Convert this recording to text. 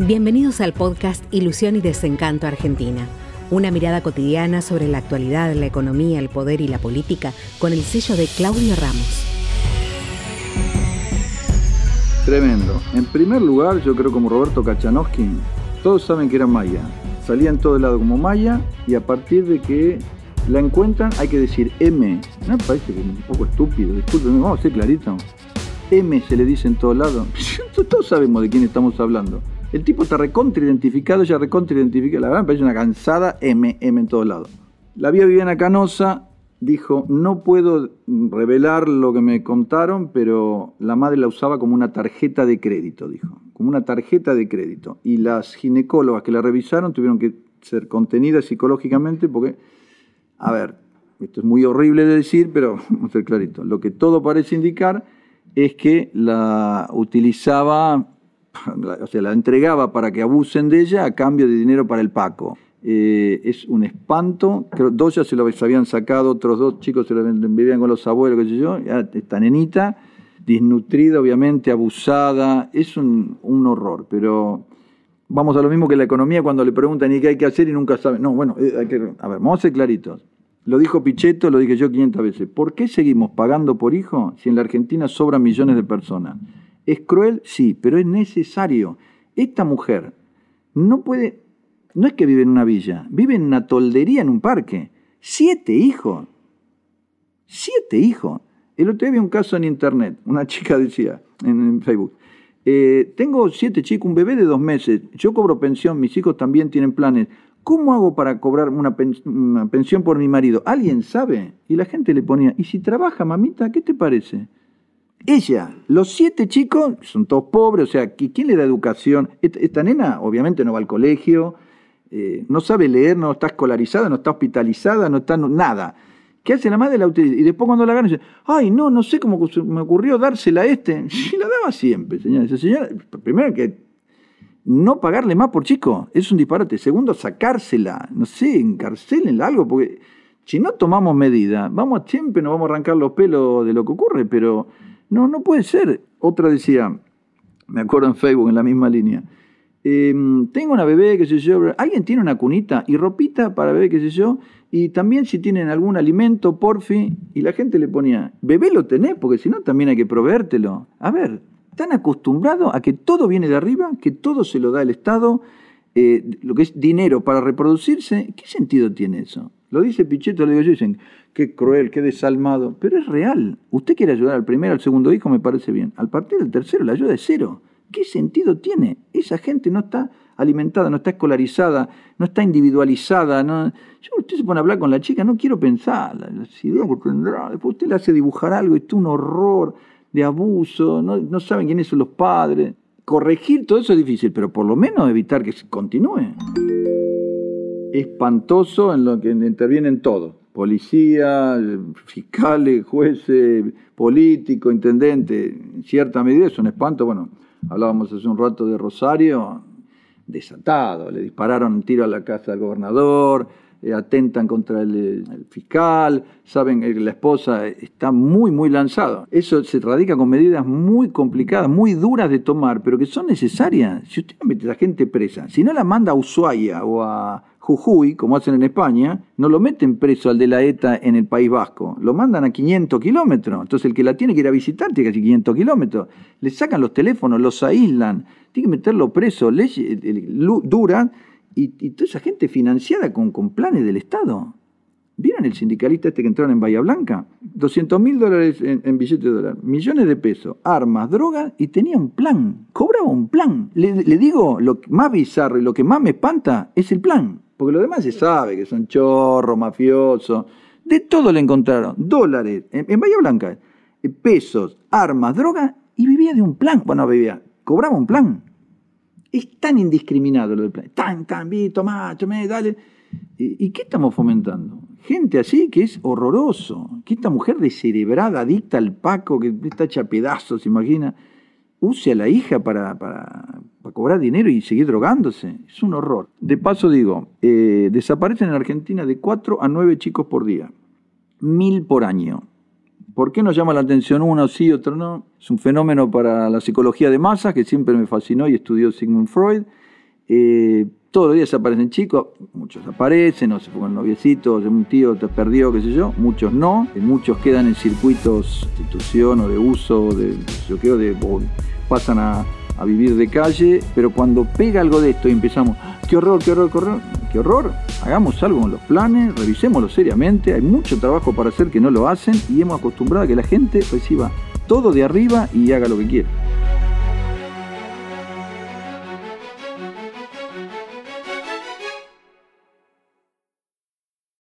Bienvenidos al podcast Ilusión y Desencanto Argentina. Una mirada cotidiana sobre la actualidad, la economía, el poder y la política con el sello de Claudio Ramos. Tremendo. En primer lugar, yo creo como Roberto Kachanowski, todos saben que era Maya. Salía en todo lado como Maya y a partir de que la encuentran hay que decir M. Me parece que es un poco estúpido, disculpen, vamos a ser clarito. M se le dice en todo lado. Todos sabemos de quién estamos hablando. El tipo está recontra identificado, ya recontra identificado. La verdad me parece una cansada M, M en todos lados. La vía Viviana Canosa dijo, no puedo revelar lo que me contaron, pero la madre la usaba como una tarjeta de crédito, dijo, como una tarjeta de crédito. Y las ginecólogas que la revisaron tuvieron que ser contenidas psicológicamente porque, a ver, esto es muy horrible de decir, pero vamos a ser clarito, lo que todo parece indicar es que la utilizaba o sea, la entregaba para que abusen de ella a cambio de dinero para el Paco. Eh, es un espanto. Dos ya se lo habían sacado, otros dos chicos se lo vivían con los abuelos, qué sé yo. esta nenita, desnutrida, obviamente, abusada. Es un, horror, pero vamos a lo mismo que la economía cuando le preguntan y qué hay que hacer y nunca saben. No, bueno, eh, a ver, vamos a ser claritos. Lo dijo Pichetto, lo dije yo 500 veces. ¿Por qué seguimos pagando por hijo si en la Argentina sobran millones de personas? ¿Es cruel? Sí, pero es necesario. Esta mujer no puede, no es que vive en una villa, vive en una toldería en un parque. Siete hijos. Siete hijos. El otro día vi un caso en internet, una chica decía en, Facebook, eh, tengo siete chicos, un bebé de dos meses, yo cobro pensión, mis hijos también tienen planes. ¿Cómo hago para cobrar una, una pensión por mi marido? ¿Alguien sabe? Y la gente le ponía, ¿y si trabaja, mamita? ¿Qué te parece? Ella, los siete chicos, son todos pobres, o sea, ¿quién le da educación? Esta, nena obviamente no va al colegio, eh, no sabe leer, no está escolarizada, no está hospitalizada, no está nada. ¿Qué hace la madre? La utiliza. Y después cuando la gana dice, ay, no, no sé cómo me ocurrió dársela a este. Y la daba siempre, señora. Señora, primero que no pagarle más por chico, es un disparate. Segundo, sacársela, no sé, encarcelenla algo, porque si no tomamos medidas, vamos siempre nos vamos a arrancar los pelos de lo que ocurre, pero no, no puede ser. Otra decía, me acuerdo en Facebook, en la misma línea, em, tengo una bebé, qué sé yo, alguien tiene una cunita y ropita para bebé, qué sé yo, y también si tienen algún alimento, porfi, y la gente le ponía, bebé lo tenés, porque si no también hay que proveértelo. A ver, están acostumbrados a que todo viene de arriba, que todo se lo da el Estado, eh, lo que es dinero para reproducirse, ¿qué sentido tiene eso? Lo dice Pichetto, lo digo yo, dicen, qué cruel, qué desalmado, pero es real. Usted quiere ayudar al primero, al segundo hijo, me parece bien. Al partir del tercero, la ayuda es cero. ¿Qué sentido tiene? Esa gente no está alimentada, no está escolarizada, no está individualizada. Yo, usted se pone a hablar con la chica, no quiero pensar las. Después usted le hace dibujar algo, esto es un horror de abuso, no, no saben quiénes son los padres. Corregir todo eso es difícil, pero por lo menos evitar que se continúe. Espantoso en lo que intervienen todos, policía, fiscales, jueces, políticos, intendentes, en cierta medida es un espanto, bueno, hablábamos hace un rato de Rosario, desatado, le dispararon un tiro a la casa del gobernador, atentan contra el, fiscal, saben que la esposa está muy, muy lanzada. Eso se radica con medidas muy complicadas, muy duras de tomar, pero que son necesarias. Si usted mete a la gente presa, si no la manda a Ushuaia o a Jujuy, como hacen en España, no lo meten preso al de la ETA en el País Vasco, lo mandan a 500 kilómetros. Entonces el que la tiene que ir a visitar tiene casi 500 kilómetros. Le sacan los teléfonos, los aíslan, tiene que meterlo preso, ley eh, eh, dura, y, toda esa gente financiada con, con planes del Estado. ¿Vieron el sindicalista este que entraron en Bahía Blanca? 200 mil dólares en, billetes de dólar, millones de pesos, armas, drogas y tenía un plan, cobraba un plan. Le, le digo, lo más bizarro y lo que más me espanta es el plan. Porque lo demás se sabe que son chorros, mafiosos. De todo le encontraron. Dólares, en, Bahía Blanca, eh, pesos, armas, drogas, y vivía de un plan. Bueno, vivía, cobraba un plan. Es tan indiscriminado lo del plan. Tan, tan, vi, tomá, tomé, dale. ¿Y, qué estamos fomentando? Gente así que es horroroso. Que esta mujer descerebrada, adicta al Paco, que está hecha pedazos, imagina use a la hija para, para, cobrar dinero y seguir drogándose. Es un horror. De paso digo, eh, desaparecen en Argentina de 4 a 9 chicos por día. Mil por año. ¿Por qué nos llama la atención uno sí, otro no? Es un fenómeno para la psicología de masas que siempre me fascinó y estudió Sigmund Freud. Eh, todos los días aparecen chicos, muchos aparecen, o se pongan noviecitos, un tío te perdió, qué sé yo, muchos no, muchos quedan en circuitos de institución o de uso, de, yo de, pasan a, a vivir de calle, pero cuando pega algo de esto y empezamos, qué horror, qué horror, qué horror, qué horror, hagamos algo con los planes, revisémoslo seriamente, hay mucho trabajo para hacer que no lo hacen y hemos acostumbrado a que la gente reciba todo de arriba y haga lo que quiera.